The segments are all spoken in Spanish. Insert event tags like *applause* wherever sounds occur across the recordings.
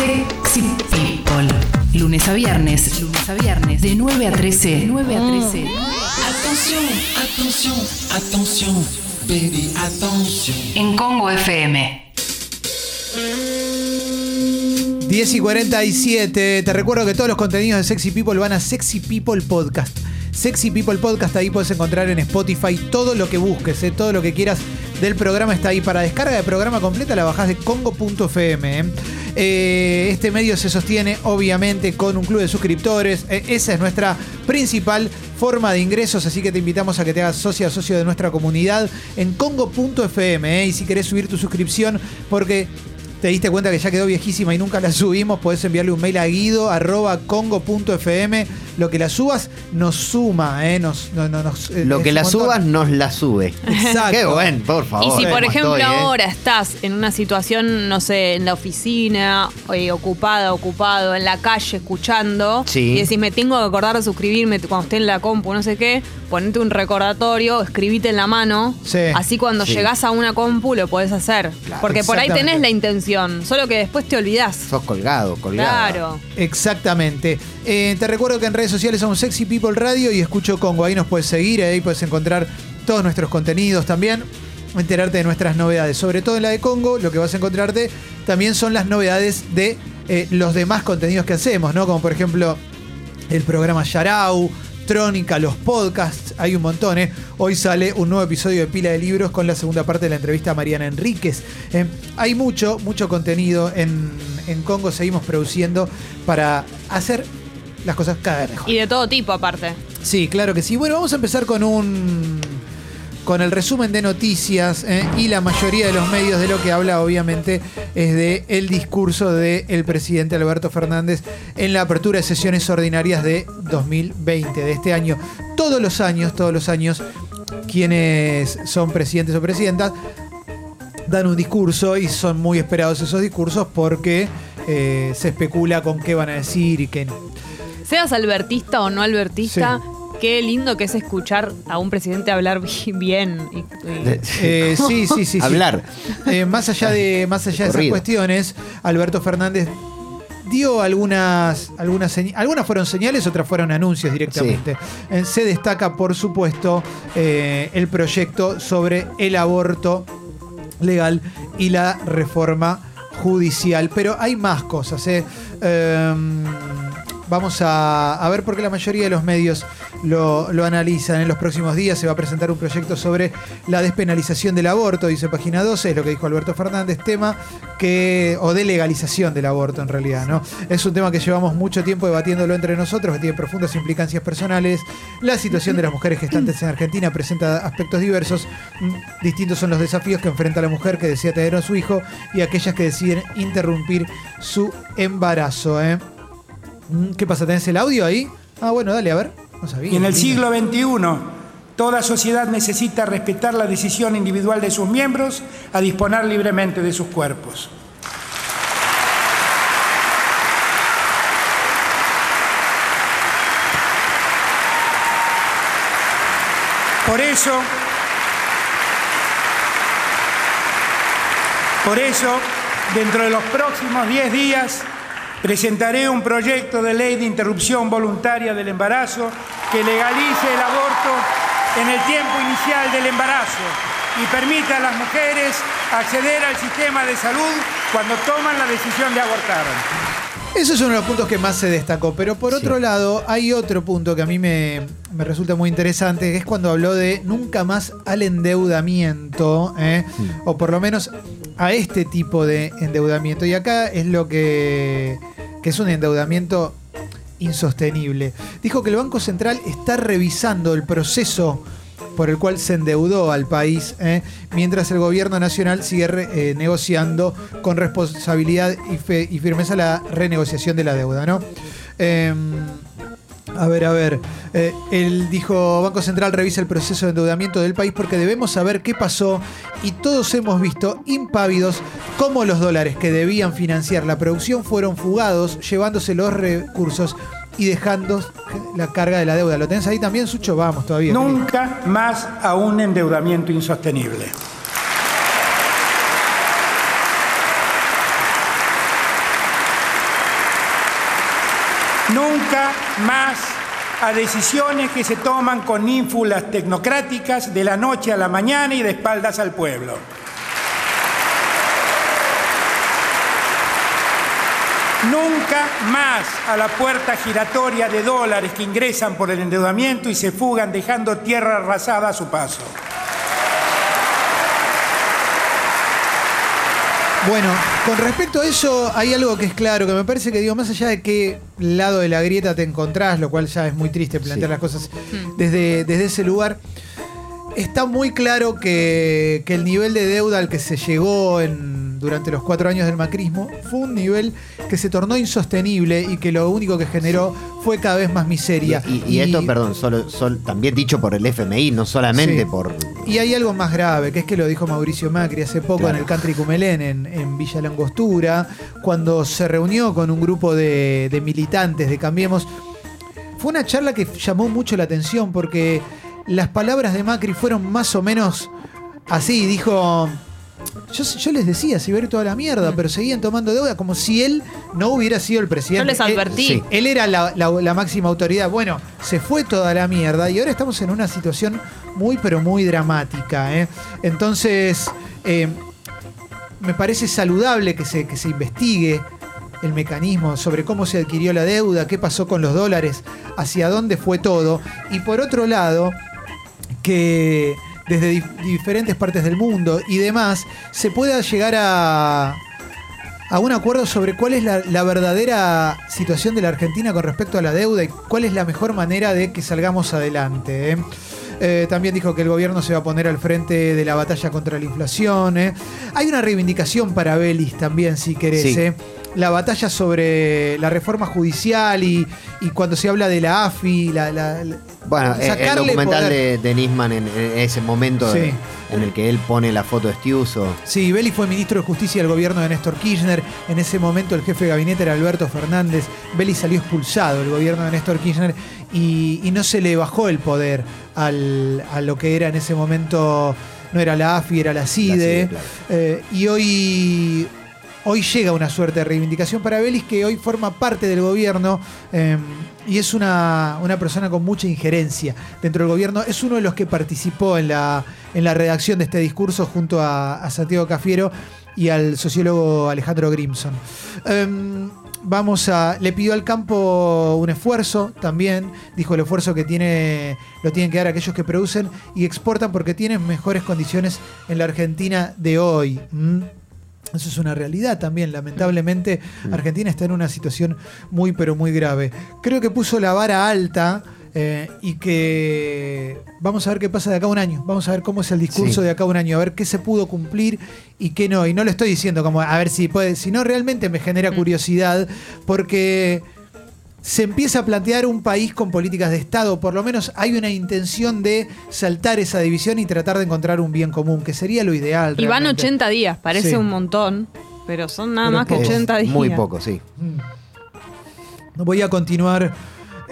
Sexy People. Lunes a viernes, lunes a viernes, de 9 a 13. 9 a 13. Attention, attention, attention, baby, attention. En Congo FM. 10 y 47. Te recuerdo que todos los contenidos de Sexy People van a Sexy People Podcast. Sexy People Podcast, ahí puedes encontrar en Spotify todo lo que busques, eh, todo lo que quieras del programa está ahí. Para descarga de programa completa la bajás de congo.fm. eh. Este medio se sostiene obviamente con un club de suscriptores. Eh, esa es nuestra principal forma de ingresos, así que te invitamos a que te hagas socia socio de nuestra comunidad en congo.fm. eh. Y si querés subir tu suscripción, porque te diste cuenta que ya quedó viejísima y nunca la subimos, podés enviarle un mail a guido arroba congo.fm. Lo que la subas nos suma, ¿eh? Nos, no- no- nos, eh, Lo que un la montón. subas nos la sube. Exacto. Qué bueno, por favor. Y si, por ¿Cómo ejemplo, estoy, eh? ahora estás en una situación, no sé, en la oficina, eh, ocupada, ocupado, en la calle, escuchando, Sí. y decís, me tengo que acordar de suscribirme cuando esté en la compu, no sé qué, ponete un recordatorio, escribite en la mano, Sí. así cuando Sí. llegás a una compu lo podés hacer. Porque por ahí tenés la intención, solo que después te olvidás. Sos colgado, colgado. Claro. Exactamente. Eh, te recuerdo que en redes sociales somos Sexy People Radio y Escucho Congo. Ahí nos puedes seguir, ahí puedes encontrar todos nuestros contenidos también, enterarte de nuestras novedades. Sobre todo en la de Congo, lo que vas a encontrarte también son las novedades de eh, los demás contenidos que hacemos, ¿no? Como por ejemplo el programa Yarau, Trónica, los podcasts, hay un montón, ¿eh? Hoy sale un nuevo episodio de Pila de Libros con la segunda parte de la entrevista a Mariana Enríquez. Eh, hay mucho, mucho contenido en, en Congo, seguimos produciendo para hacer las cosas cada vez mejor. Y de todo tipo aparte. Sí, claro que sí. Bueno, vamos a empezar con un con el resumen de noticias ¿eh? y la mayoría de los medios de lo que habla obviamente es de el discurso del presidente Alberto Fernández en la apertura de sesiones ordinarias de 2020 de este año. Todos los años, todos los años quienes son presidentes o presidentas dan un discurso y son muy esperados esos discursos porque eh, se especula con qué van a decir y qué no. Seas albertista o no albertista, qué lindo que es escuchar a un presidente hablar bi- *laughs* bien. y- y- Eh, sí, sí, sí, sí. Hablar. Eh, más allá de, *laughs* más allá de esas cuestiones, Alberto Fernández dio algunas, algunas, señ- algunas fueron señales, otras fueron anuncios directamente. Eh, se destaca, por supuesto, eh, el proyecto sobre el aborto legal y la reforma judicial. Pero hay más cosas. ¿eh? Em, vamos a, ver por qué la mayoría de los medios lo, lo analizan. En los próximos días se va a presentar un proyecto sobre la despenalización del aborto, dice página 12, es lo que dijo Alberto Fernández, tema que, o de legalización del aborto en realidad, ¿no? Es un tema que llevamos mucho tiempo debatiéndolo entre nosotros, que tiene profundas implicancias personales. La situación de las mujeres gestantes en Argentina presenta aspectos diversos. Distintos son los desafíos que enfrenta la mujer que desea tener a su hijo y aquellas que deciden interrumpir su embarazo, ¿eh? Mm, ¿Qué pasa? ¿Tenés el audio ahí? Ah, bueno, dale, a ver. No sabía. Y en el siglo XXI, toda sociedad necesita respetar la decisión individual de sus miembros a disponer libremente de sus cuerpos. Por eso, por eso, dentro de los próximos 10 días, presentaré un proyecto de ley de interrupción voluntaria del embarazo que legalice el aborto en el tiempo inicial del embarazo y permita a las mujeres acceder al sistema de salud cuando toman la decisión de abortar. Eso es uno de los puntos que más se destacó. Pero por otro lado, hay otro punto que a mí me, me resulta muy interesante, que es cuando habló de nunca más al endeudamiento, ¿eh? o por lo menos a este tipo de endeudamiento. Y acá es lo que, que es un endeudamiento insostenible. Dijo que el Banco Central está revisando el proceso por el cual se endeudó al país, ¿eh? mientras el gobierno nacional sigue re- eh, negociando con responsabilidad y, fe- y firmeza la renegociación de la deuda, ¿no? Em, a ver, a ver. Eh, él dijo, Banco Central revisa el proceso de endeudamiento del país porque debemos saber qué pasó y todos hemos visto impávidos cómo los dólares que debían financiar la producción fueron fugados, llevándose los recursos y dejando la carga de la deuda. ¿Lo tenés ahí también, Sucho? Vamos, todavía. Nunca más a un endeudamiento insostenible. Nunca más a decisiones que se toman con ínfulas tecnocráticas de la noche a la mañana y de espaldas al pueblo. Nunca más a la puerta giratoria de dólares que ingresan por el endeudamiento y se fugan dejando tierra arrasada a su paso. Bueno, con respecto a eso, hay algo que es claro, que me parece que digo, más allá de qué lado de la grieta te encontrás, lo cual ya es muy triste plantear Sí. las cosas desde, desde ese lugar, está muy claro que, que el nivel de deuda al que se llegó en, durante los cuatro años del macrismo fue un nivel que se tornó insostenible y que lo único que generó fue cada vez más miseria. Y, y esto, perdón, solo, sol- también dicho por el FMI, no solamente Sí. por. Y hay algo más grave, que es que lo dijo Mauricio Macri hace poco Claro. en el Country Cumelén, en, en Villa Langostura, cuando se reunió con un grupo de, de militantes de Cambiemos. Fue una charla que llamó mucho la atención porque las palabras de Macri fueron más o menos así. Dijo, yo, yo les decía, si ver toda la mierda, pero seguían tomando deuda como si él no hubiera sido el presidente. Yo les Él- advertí. sí. él era la, la- la máxima autoridad. Bueno, se fue toda la mierda y ahora estamos en una situación muy, pero muy dramática. ¿eh? Entonces, eh, me parece saludable que se, que se investigue el mecanismo sobre cómo se adquirió la deuda, qué pasó con los dólares, hacia dónde fue todo. Y por otro lado, que desde dif- diferentes partes del mundo y demás se pueda llegar a, a un acuerdo sobre cuál es la, la verdadera situación de la Argentina con respecto a la deuda y cuál es la mejor manera de que salgamos adelante. ¿eh? Eh, también dijo que el gobierno se va a poner al frente de la batalla contra la inflación. ¿eh? Hay una reivindicación para Belis también, si querés. Sí. La batalla sobre la reforma judicial y, y cuando se habla de la AFI, la- Bueno, eh, el documental de, de Nisman en, en ese momento Sí. en el que él pone la foto de Stiuso. Sí, Belli fue ministro de Justicia del gobierno de Néstor Kirchner. En ese momento el jefe de gabinete era Alberto Fernández. Belli salió expulsado del gobierno de Néstor Kirchner y, y no se le bajó el poder al- a lo que era en ese momento, no era la AFI, era la CIDE. CIDE, claro. Eh, y hoy, hoy llega una suerte de reivindicación para Belis que hoy forma parte del gobierno eh, y es una, una persona con mucha injerencia dentro del gobierno. Es uno de los que participó en la, en la redacción de este discurso junto a, Santiago Cafiero y al sociólogo Alejandro Grimson. Em, Vamos a. Le pidió al campo un esfuerzo también. Dijo el esfuerzo que tiene. Lo tienen que dar aquellos que producen y exportan porque tienen mejores condiciones en la Argentina de hoy. Eso es una realidad también. Lamentablemente, Argentina está en una situación muy, pero muy grave. Creo que puso la vara alta eh, y que vamos a ver qué pasa de acá a un año. Vamos a ver cómo es el discurso Sí. de acá a un año, a ver qué se pudo cumplir y qué no. Y no lo estoy diciendo como a ver si puede, sino realmente me genera curiosidad porque se empieza a plantear un país con políticas de Estado, por lo menos hay una intención de saltar esa división y tratar de encontrar un bien común, que sería lo ideal. Y van realmente. 80 días, parece Sí. un montón, pero son nada Pero más que poco. 80 días. Muy poco, sí. Mm. Voy a continuar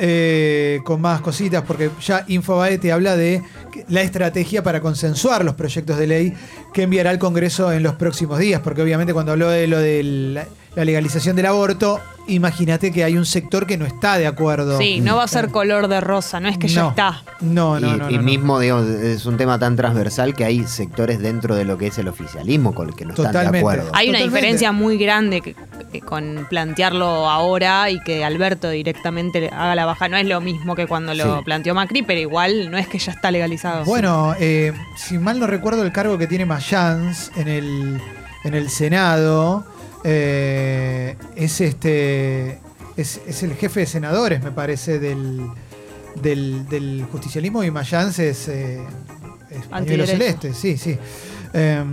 eh, con más cositas porque ya Infobae te habla de que- la estrategia para consensuar los proyectos de ley que enviará al Congreso en los próximos días, porque obviamente cuando habló de lo de la, legalización del aborto, imagínate que hay un sector que no está de acuerdo. Sí, no va a ser color de rosa, no es que ya está. No, no, y no. y no, no. mismo, digamos, es un tema tan transversal que hay sectores dentro de lo que es el oficialismo con el que no están de Totalmente. acuerdo. Hay una Totalmente. diferencia muy grande que- que con plantearlo ahora y que Alberto directamente le haga la baja. No es lo mismo que cuando lo Sí. planteó Macri, pero igual no es que ya está legalizado. Bueno, eh, si mal no recuerdo el cargo que tiene Mayans en el, en el Senado, eh, es este es, es el jefe de senadores, me parece, del, del, del justicialismo y Mayans es, eh, es celeste, sí, sí. Eh,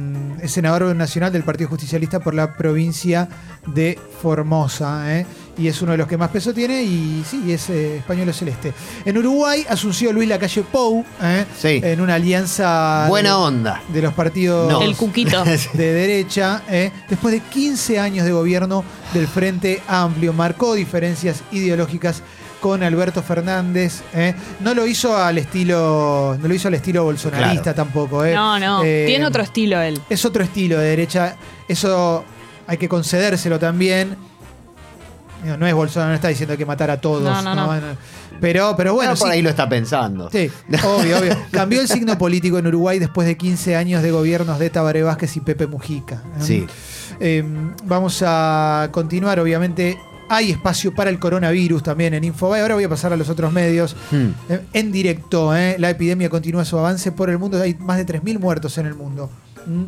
es senador nacional del Partido Justicialista por la provincia de Formosa, ¿eh? Y es uno de los que más peso tiene, y sí, es eh, español celeste. En Uruguay asunció Luis Lacalle Pou, ¿eh? Sí. en una alianza Buena de, onda. de los partidos No. El cuquito. *laughs* de derecha, ¿eh? después de 15 años de gobierno del Frente Amplio, marcó diferencias ideológicas con Alberto Fernández. ¿eh? No lo hizo al estilo, no lo hizo al estilo bolsonarista Claro. tampoco. ¿eh? No, no, Eh, tiene otro estilo él. Es otro estilo de derecha. Eso hay que concedérselo también. Digo, No es Bolsonaro, no está diciendo que hay que matar a todos. No, no, no. Pero, pero bueno, por sí. ahí lo está pensando. Sí, obvio, obvio. Cambió el signo político en Uruguay después de 15 años de gobiernos de Tabaré Vázquez y Pepe Mujica. Sí. Eh, vamos a continuar, obviamente. Hay espacio para el coronavirus también en Infobae. Ahora voy a pasar a los otros medios. Hmm. Eh, En directo, ¿eh? la epidemia continúa su avance por el mundo. Hay más de 3.000 muertos en el mundo. ¿Mm?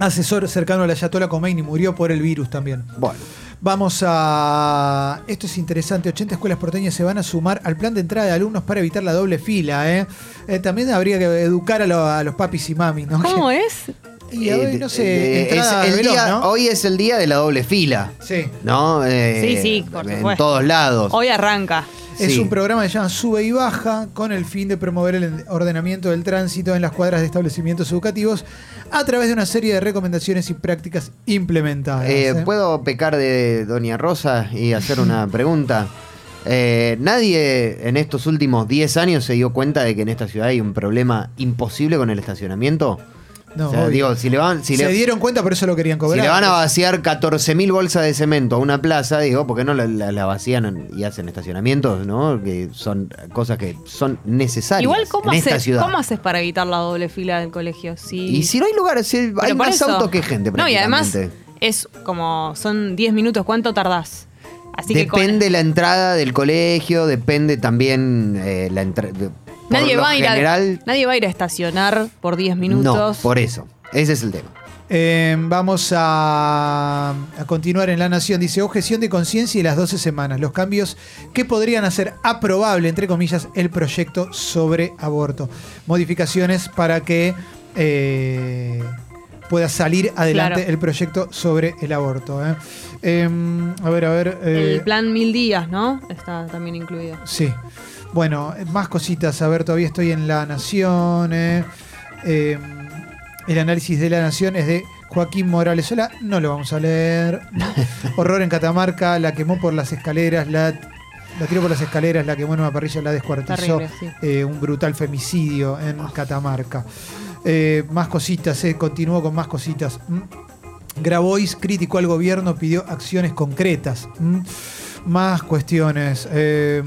Asesor cercano a la Ayatollah Khomeini murió por el virus también. Bueno. Vamos a. Esto es interesante. 80 escuelas porteñas se van a sumar al plan de entrada de alumnos para evitar la doble fila. ¿eh? Eh, también habría que educar a, lo- a los papis y mamis, ¿no? ¿Cómo Que- *laughs* es? Y hoy, Eh, no sé, eh, entrada es el veloz, día- ¿no? Hoy es el día de la doble fila. Sí. ¿No? Eh, Sí, sí, por En supuesto. todos lados. Hoy arranca. Es Sí. un programa que se llama Sube y Baja con el fin de promover el ordenamiento del tránsito en las cuadras de establecimientos educativos a través de una serie de recomendaciones y prácticas implementadas. Eh, ¿eh? ¿Puedo pecar de Doña Rosa y hacer una *laughs* pregunta? Eh, nadie en estos últimos 10 años se dio cuenta de que en esta ciudad hay un problema imposible con el estacionamiento. No, o sea, obvio. digo, si le van, si se le, dieron cuenta, por eso lo querían si cobrar. le van a vaciar 14.000 bolsas de cemento a una plaza, digo, ¿por qué no la, la- la vacían y hacen estacionamientos? ¿no? Que son cosas que son necesarias Igual, ¿cómo en esta haces, ciudad. ¿cómo haces para evitar la doble fila del colegio? Si... Y si no hay lugares, si hay Pero más eso- autos que gente. No, y además es como, son 10 minutos, ¿cuánto tardás? Así que con- depende la entrada del colegio, depende también eh, la entrada. Nadie, va a ir a, nadie va a ir a estacionar por 10 minutos. No, por eso. Ese es el tema. Eh, vamos a, a continuar en La Nación. Dice, objeción de conciencia y las 12 semanas. Los cambios que podrían hacer aprobable, entre comillas, el proyecto sobre aborto. Modificaciones para que eh, pueda salir adelante Claro. el proyecto sobre el aborto. ¿eh? Em, a ver, a ver. eh, El plan mil días, ¿no? Está también incluido. Sí. Bueno, más cositas. A ver, todavía estoy en La Nación. eh. Eh, el análisis de La Nación es de Joaquín Morales Sola. No lo vamos a leer. *laughs* Horror en Catamarca. La quemó por las escaleras. La, la tiró por las escaleras. La quemó en una parrilla. La descuartizó. Terrible, sí. Eh, un brutal femicidio en Catamarca. Eh, más cositas. Continúo con más cositas. Mm. Grabois criticó al gobierno, pidió acciones concretas. ¿m? Más cuestiones. Eh,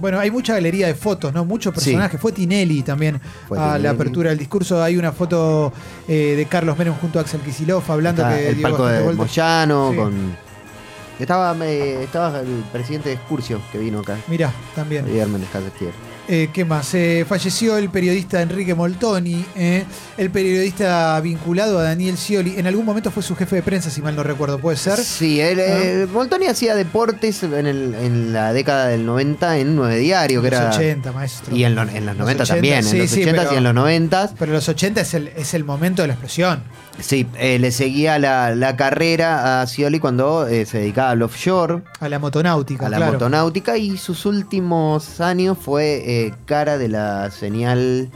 bueno, hay mucha galería de fotos, ¿no? Muchos Sí. personajes. Fue Tinelli también Fue a la apertura del discurso. Hay una foto eh, de Carlos Menem junto a Axel Kicillof hablando Está que el palco de. Moyano Sí. con. Estaba, eh, estaba el presidente de Excursio que vino acá. Mirá, también. Javier Casestier. Eh, ¿Qué más? Eh, falleció el periodista Enrique Moltoni, eh, el periodista vinculado a Daniel Scioli. En algún momento fue su jefe de prensa, si mal no recuerdo. ¿Puede ser? Sí, él, eh, Moltoni hacía deportes en, el- en la década del 90 en 9 Diario, que los era. 80, maestro. Y en, lo- en los 90 80, también, sí, en los sí, 80 pero- y en los 90. Pero los 80 es el, es el momento de la explosión. Sí, eh, le seguía la, la carrera a Scioli cuando eh, se dedicaba al offshore, A la motonáutica, a la claro. motonáutica, y sus últimos años fue cara de la señal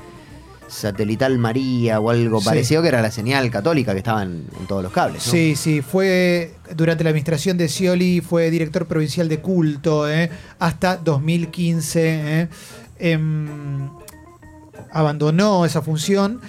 satelital María o algo Sí. parecido, que era la señal católica que estaba en, en todos los cables. ¿no? Sí, sí, fue durante la administración de Scioli, fue director provincial de culto eh, hasta 2015. eh. Em, abandonó esa función,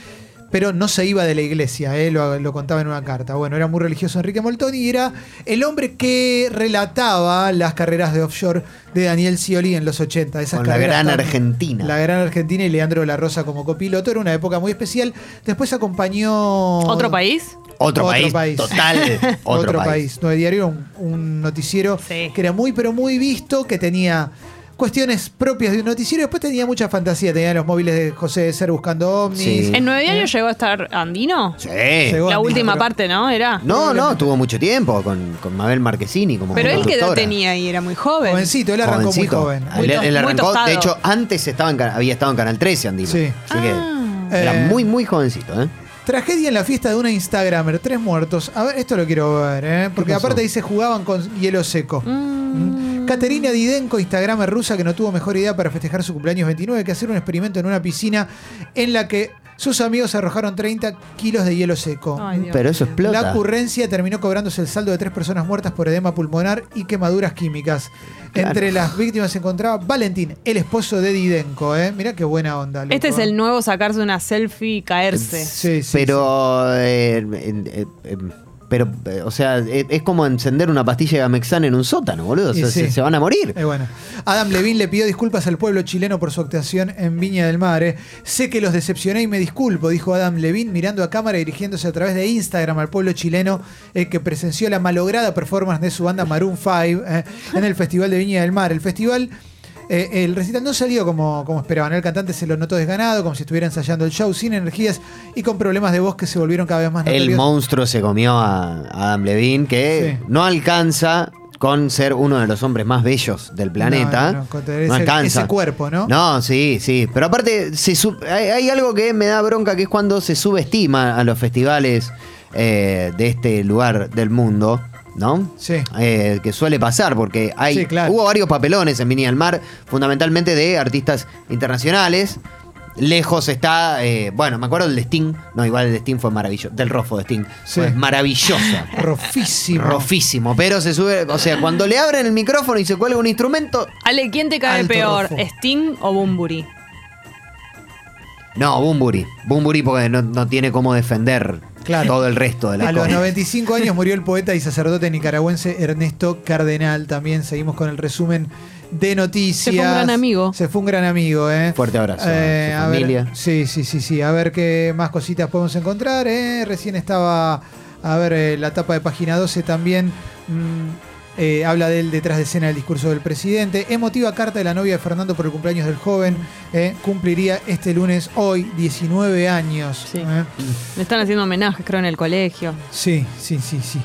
pero no se iba de la iglesia, eh, lo, lo contaba en una carta. Bueno, era muy religioso Enrique Moltoni y era el hombre que relataba las carreras de offshore de Daniel Scioli en los 80. Esas Con la carreras gran tan- Argentina. La gran Argentina y Leandro La Rosa como copiloto. Era una época muy especial. Después acompañó... ¿Otro país? Otro, Otro país, país. total. *laughs* Otro, otro, país. país. Nueve Diario era un, un noticiero Sí. que era muy, pero muy visto, que tenía cuestiones propias de un noticiero. Después tenía mucha fantasía. Tenía los móviles de José de Ser buscando ovnis. Sí. ¿En Nueve Diario llegó a estar Andino? Sí. Llegó La Andino, última pero- parte, ¿no? Era. No, no, tuvo mucho tiempo con, con Mabel Marquesini como Pero él conductora. tenía y era muy joven. Jovencito, él arrancó Jovencito. muy joven. Muy Él, to- él muy arrancó, de hecho, antes estaba en había estado en Canal 13, Andino. Sí. Así que Ah. era Eh, muy, muy jovencito, ¿eh? Tragedia en la fiesta de una Instagramer, tres muertos. A ver, esto lo quiero ver, ¿eh? Porque aparte dice jugaban con hielo seco. Mm. Caterina Didenko, Instagramer rusa, que no tuvo mejor idea para festejar su cumpleaños 29 que hacer un experimento en una piscina en la que sus amigos arrojaron 30 kilos de hielo seco. Ay. Pero eso La explota. ocurrencia terminó cobrándose el saldo de tres personas muertas por edema pulmonar y quemaduras químicas. Entre las víctimas se encontraba Valentín, el esposo de Didenko. ¿eh? Mirá qué buena onda. loco, Este es ¿eh? el nuevo sacarse una selfie y caerse. Sí, sí, Pero eh, pero, eh, o sea, es, es como encender una pastilla de Gamexan en un sótano, boludo. O Y sea, sí. se, se van a morir. Eh, bueno. Adam Levine le pidió disculpas al pueblo chileno por su actuación en Viña del Mar. eh. Sé que los decepcioné y me disculpo, dijo Adam Levine mirando a cámara y dirigiéndose a través de Instagram al pueblo chileno eh, que presenció la malograda performance de su banda Maroon 5 eh, en el Festival de Viña del Mar. El festival, eh, el recital no salió como, como esperaban. El cantante se lo notó desganado, como si estuviera ensayando el show, sin energías y con problemas de voz que se volvieron cada vez más El notorios. monstruo se comió a Adam Levine, que Sí. no alcanza con ser uno de los hombres más bellos del planeta. No, no, con tener No ese- alcanza. ese cuerpo, ¿no? No, sí, sí. Pero aparte, se sub- hay, hay algo que me da bronca, que es cuando se subestima a los festivales eh, de este lugar del mundo. ¿No? Sí. Eh, que suele pasar, porque hay, Sí, claro. hubo varios papelones en Viña del Mar, fundamentalmente de artistas internacionales. Lejos está, eh, bueno, me acuerdo del de Sting. No, igual el de Sting fue maravilloso. Del Rofo de Sting. Sí. Fue maravillosa. *laughs* Rofísimo. Rofísimo. Pero se sube, o sea, cuando le abren el micrófono y se cuelga un instrumento, Ale, ¿quién te cae peor? rofo. ¿Sting o Bumburi? No, Bumburi. Bumburi porque no, no tiene cómo defender Claro. todo el resto de la A los cosa. 95 años murió el poeta y sacerdote nicaragüense Ernesto Cardenal. También seguimos con el resumen de noticias. Se fue un gran amigo. Se fue un gran amigo, ¿eh? Fuerte abrazo a su a ver- familia. sí, sí, sí, sí. A ver qué más cositas podemos encontrar. ¿eh? Recién estaba, a ver, eh, la tapa de página 12 también. mm, eh, habla del detrás de escena del discurso del presidente. Emotiva carta de la novia de Fernando por el cumpleaños del joven. eh, cumpliría este lunes, hoy, 19 años. Sí. ¿eh? Le están haciendo homenajes, creo, en el colegio. Sí, sí, sí, sí.